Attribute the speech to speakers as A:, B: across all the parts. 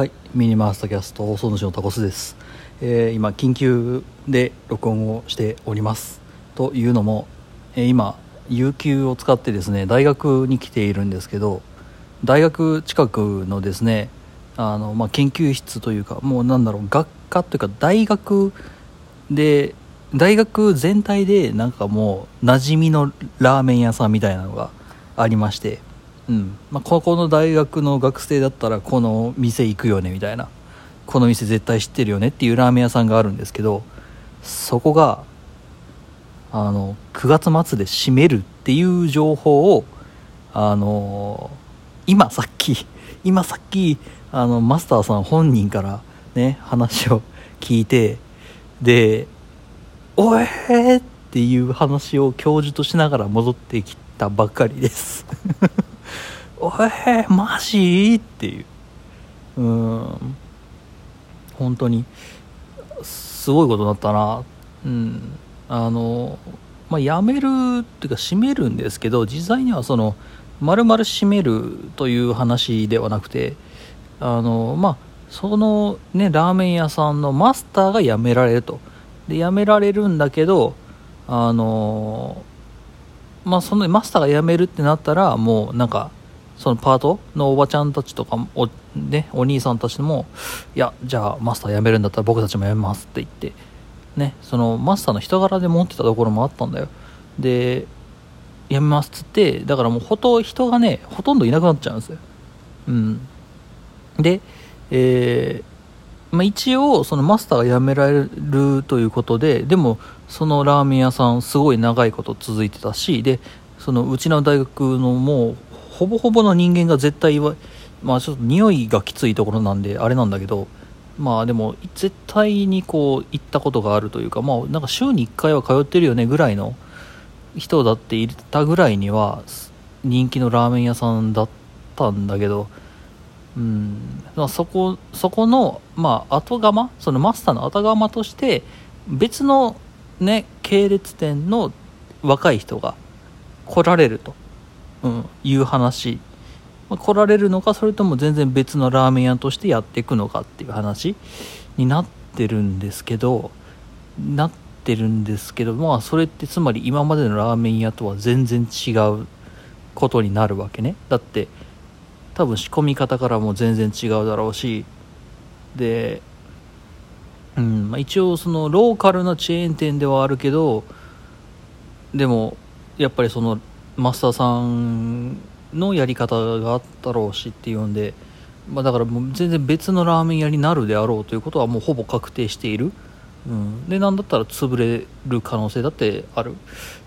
A: はい、ミニマースタキャスト放送主のタコスです、えー今緊急で録音をしております。というのも、えー今有給を使ってですね大学に来ているんですけど大学近くのですねあの、まあ、研究室というかもうなんだろう学科というか大学で大学全体でなんかもう馴染みのラーメン屋さんみたいなのがありまして、うんまあ、ここの大学の学生だったらこの店行くよねみたいなこの店絶対知ってるよねっていうラーメン屋さんがあるんですけどそこがあの9月末で閉めるっていう情報をあの今さっき 今さっきあのマスターさん本人からね話を聞いてで「おえー!」っていう話を教授としながら戻ってきたばっかりです おえー、マジ？っていう。うん。本当にすごいことだったな。うん。あのまあ辞めるっていうか閉めるんですけど実際にはその丸々閉めるという話ではなくてあのまあそのねラーメン屋さんのマスターが辞められると。で辞められるんだけどあのまあそのマスターが辞めるってなったらもうなんかそのパートのおばちゃんたちとかお,、ね、お兄さんたちもいやじゃあマスター辞めるんだったら僕たちも辞めますって言ってねそのマスターの人柄で持ってたところもあったんだよ。で辞めますっつってだからもうほと人がねほとんどいなくなっちゃうんですよ。うん。でえーまあ、一応そのマスターが辞められるということででもそのラーメン屋さんすごい長いこと続いてたしでそのうちの大学のもうほぼほぼの人間が絶対はまあちょっと匂いがきついところなんであれなんだけどまあでも絶対にこう行ったことがあるというかまあなんか週に1回は通ってるよねぐらいの人だっていたぐらいには人気のラーメン屋さんだったんだけどうん、そこそこの、まあ、後釜そのマスターの後釜として別の、ね、系列店の若い人が来られると、うん、いう話、まあ、来られるのかそれとも全然別のラーメン屋としてやっていくのかっていう話になってるんですけどなってるんですけどまあそれってつまり今までのラーメン屋とは全然違うことになるわけね。だって多分仕込み方からも全然違うだろうしで、うんまあ、一応そのローカルなチェーン店ではあるけどでもやっぱりそのマスターさんのやり方があったろうしっていうんで、まあ、だからもう全然別のラーメン屋になるであろうということはもうほぼ確定している、うん、でなんだったら潰れる可能性だってあるっ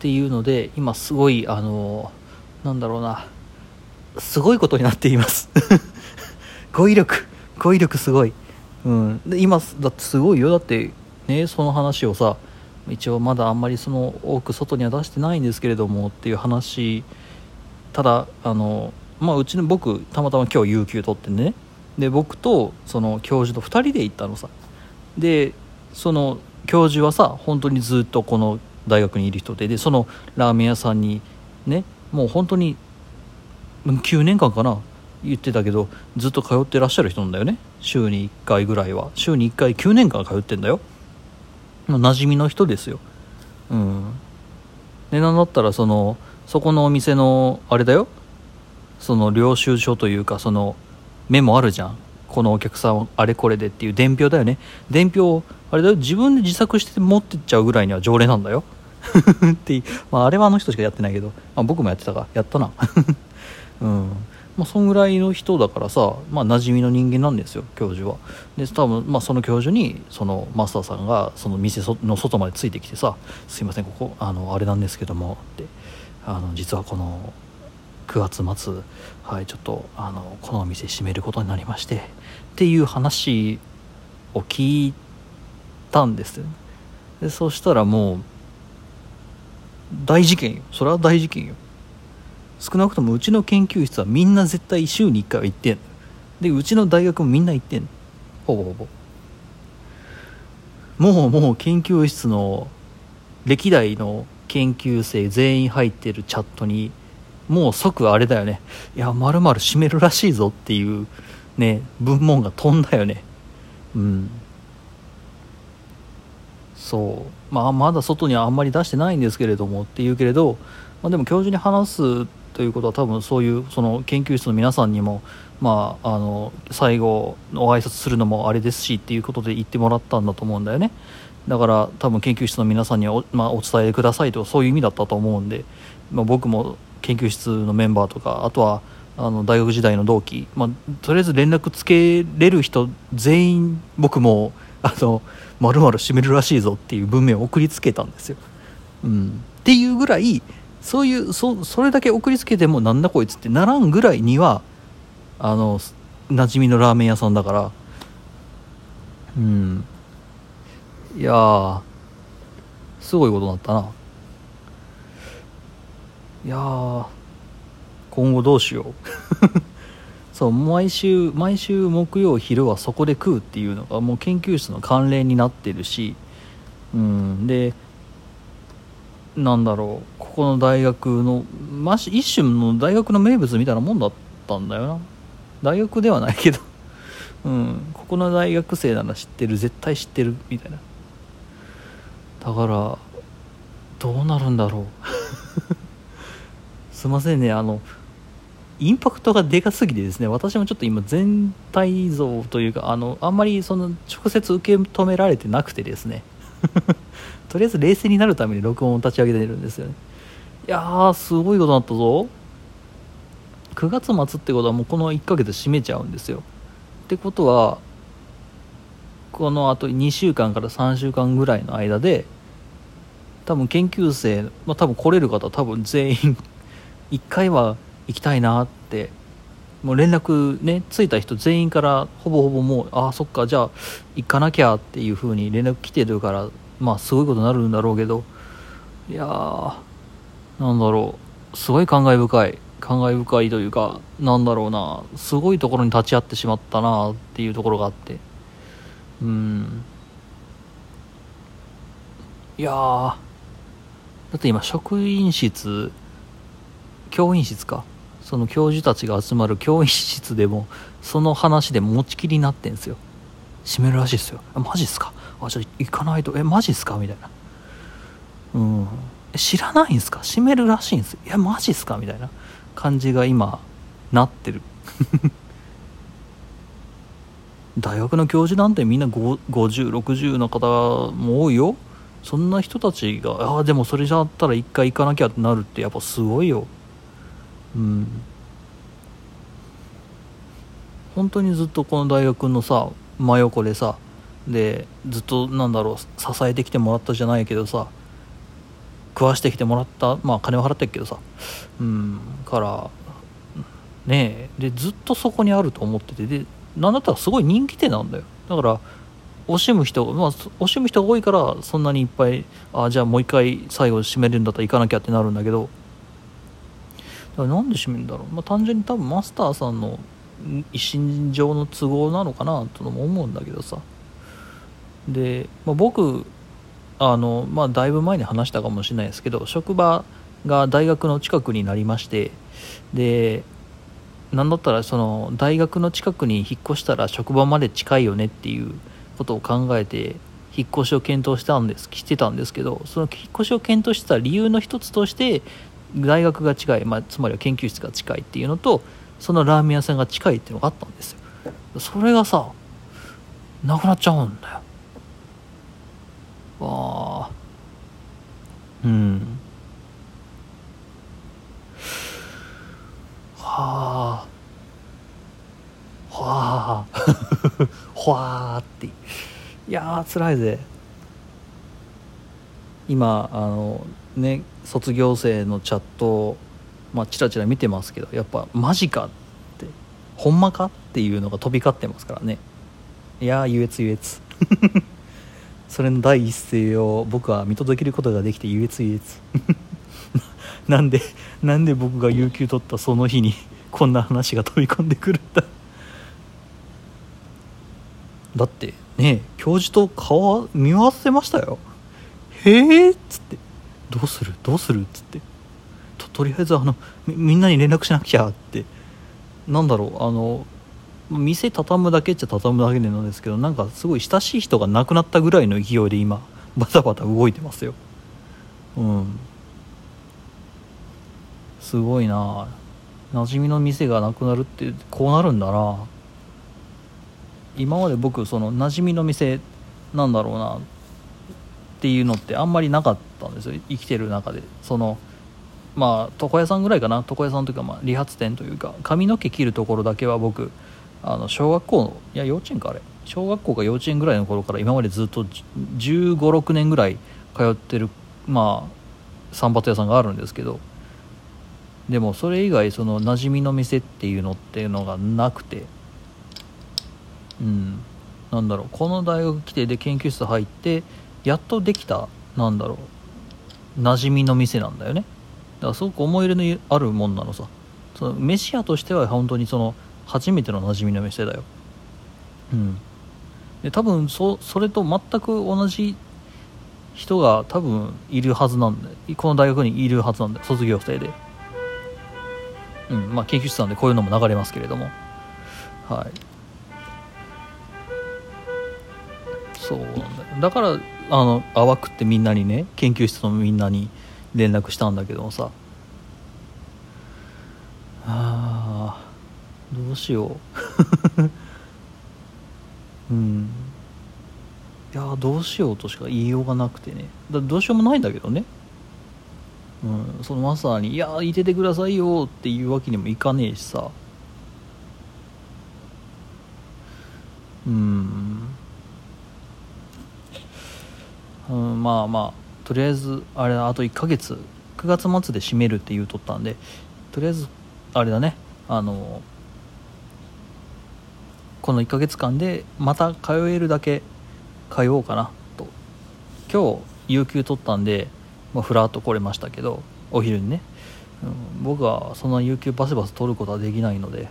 A: ていうので今すごいあのなんだろうな。すごいことになっています。語彙力。語彙力すごい、うん、で今だってすごいよ。だってねその話をさ一応まだあんまりその多く外には出してないんですけれどもっていう話。ただあのまあうちの僕たまたま今日有給取ってね。で僕とその教授と2人で行ったのさ。でその教授はさ本当にずっとこの大学にいる人で。でそのラーメン屋さんにねもう本当に9年間かな言ってたけどずっと通ってらっしゃる人なんだよね。週に1回ぐらいは。週に1回9年間通ってんだよ。馴染みの人ですよ。うん。でなんだったらそのそこのお店のあれだよ。その領収書というかそのメモあるじゃん。このお客さんあれこれでっていう伝票だよね。伝票あれだよ。自分で自作して持ってっちゃうぐらいには常連なんだよ。ってまあ、あれはあの人しかやってないけど、まあ、僕もやってたかやったな。うん。まあ、そんぐらいの人だからさ、まあ、馴染みの人間なんですよ教授は。で多分、まあ、その教授にそのマスターさんがその店の外までついてきてさ「すいませんここあのあれなんですけども」ってあの実はこの9月末、はい、ちょっとあのこのお店閉めることになりましてっていう話を聞いたんですよでそしたらもう大事件よ。それは大事件よ。少なくともうちの研究室はみんな絶対週に1回は行ってんでうちの大学もみんな行ってんほぼほぼ。もうもう研究室の歴代の研究生全員入ってるチャットにもう即あれだよね。いやまるまる閉めるらしいぞっていうね文門が飛んだよね。うん。そう。まあまだ外にはあんまり出してないんですけれどもっていうけれど、まあ、でも教授に話すということは多分そういうその研究室の皆さんにもまああの最後お挨拶するのもあれですしっていうことで言ってもらったんだと思うんだよね。だから多分研究室の皆さんにはお,、まあ、お伝えくださいとそういう意味だったと思うんで、まあ、僕も研究室のメンバーとかあとはあの大学時代の同期、まあ、とりあえず連絡つけれる人全員僕もあの丸々閉めるらしいぞっていう文面を送りつけたんですよ、うん、っていうぐらいそういうそそれだけ送りつけてもなんだこいつってならんぐらいにはあの馴染みのラーメン屋さんだから。うん。いやすごいことになったな。いや今後どうしよう。そう毎週毎週木曜昼はそこで食うっていうのがもう研究室の慣例になってるしうん。でなんだろうここの大学の、ま、一種の大学の名物みたいなもんだったんだよな。大学ではないけど。うん。ここの大学生なら知ってる絶対知ってるみたいな。だからどうなるんだろう。すいませんね。あのインパクトがでかすぎてですね。私もちょっと今全体像というかあのあんまりその直接受け止められてなくてですね。とりあえず冷静になるために録音を立ち上げてるんですよね。いやーすごいことになったぞ。9月末ってことはもうこの1ヶ月閉めちゃうんですよ。ってことはこのあと2週間から3週間ぐらいの間で多分研究生、まあ、多分来れる方多分全員 1回は行きたいなってもう連絡ねついた人全員からほぼほぼもうああそっかじゃあ行かなきゃっていう風に連絡来てるからまあすごいことになるんだろうけど。いやーなんだろう。すごい感慨深い。感慨深いというかなんだろうな。すごいところに立ち会ってしまったなっていうところがあって。うん。いやだって今職員室教員室か。その教授たちが集まる教員室でもその話で持ちきりになってんすよ。閉めるらしいですよ。マジっすか？あじゃあ行かないと。えマジっすか？みたいなうん。知らないんすか？閉めるらしいんです。いやマジっすか？みたいな感じが今なってる。大学の教授なんてみんな5060の方も多いよ。そんな人たちがああでもそれじゃったら一回行かなきゃってなるってやっぱすごいよ。うん。本当にずっとこの大学のさ真横でさでずっとなんだろう支えてきてもらったじゃないけどさ食わしてきてもらったまあ金は払ってるけどさうんからねえでずっとそこにあると思っててでなんだったらすごい人気店なんだよ。だから惜しむ人まあ惜しむ人が多いからそんなにいっぱいあじゃあもう一回最後締めるんだったら行かなきゃってなるんだけどだからなんで閉めるんだろう、まあ、単純に多分マスターさんの一身上の都合なのかなとも思うんだけどさ。で、まあ、僕あの、まあ、だいぶ前に話したかもしれないですけど職場が大学の近くになりましてでなんだったらその大学の近くに引っ越したら職場まで近いよねっていうことを考えて引っ越しを検討したんですしてたんですけどその引っ越しを検討してた理由の一つとして大学が近い、まあ、つまりは研究室が近いっていうのとそのラーメン屋さんが近いっていうのがあったんですよ。それがさなくなっちゃうんだよ。わあうん。はあはあ。はあって。いやー辛いぜ。今あのね卒業生のチャットをまあチラチラ見てますけどやっぱマジかって。ほんまかっていうのが飛び交ってますからね。いやー優越優越。それの第一声を僕は見届けることができて優越優越 なんでなんで僕が有給取ったその日にこんな話が飛び込んでくるんだ。だってね教授と顔は見合わせましたよ。へえっつって。どうする？どうする？っつって。ととりあえずあのみんなに連絡しなくちゃって。なんだろうあの店畳むだけっちゃ畳むだけなんですけどなんかすごい親しい人が亡くなったぐらいの勢いで今 バタバタ動いてますよ。うん。すごいな。馴染みの店がなくなるってこうなるんだな。今まで僕その馴染みの店なんだろうなっていうのってあんまりなかったんですよ。生きてる中で。そのまあ床屋さんぐらいかな。床屋さんというかまあ理髪店というか髪の毛切るところだけは僕あの小学校いや幼稚園かあれ。小学校か幼稚園ぐらいの頃から今までずっと1 5 6年ぐらい通ってるまあ散髪屋さんがあるんですけど。でもそれ以外その馴染みの店っていうのっていうのがなくて。うん。なんだろう。この大学規定で研究室入ってやっとできたなんだろう。馴染みの店なんだよね。だからすごく思い入れのあるもんなのさ。その飯屋としては本当にその初めての馴染みの店だよ。うん。で多分そそれと全く同じ人が多分いるはずなんでこの大学にいるはずなんだよ。卒業生で。うん。まあ研究室なんでこういうのも流れますけれども。はい。そうなんだだからあの淡くってみんなにね研究室のみんなに連絡したんだけどもさあどうしよう。うん。いやどうしようとしか言いようがなくてね。だどうしようもないんだけどね。うん。そのまさに「いやいててくださいよ」っていうわけにもいかねえしさ。うん。うんまあまあとりあえずあれあと1ヶ月。9月末で閉めるって言うとったんでとりあえずあれだね。あのこの1ヶ月間でまた通えるだけ通おうかなと。今日有給取ったんで、まあ、ふらっと来れましたけどお昼にね、うん、僕はそんな有給バスバス取ることはできないので。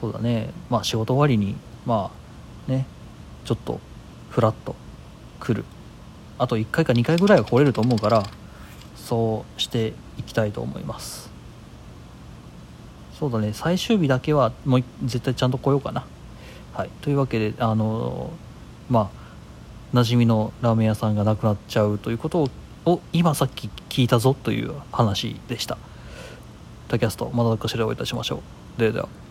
A: そうだね。まあ仕事終わりにまあねちょっとふらっと来る。あと1回か2回ぐらいは来れると思うからそうしていきたいと思います。そうだね最終日だけはもう絶対ちゃんと来ようかなはいというわけであのまあ馴染みのラーメン屋さんがなくなっちゃうということを今さっき聞いたぞという話でした。タキャストまたかしらおいたしましょう。ではでは。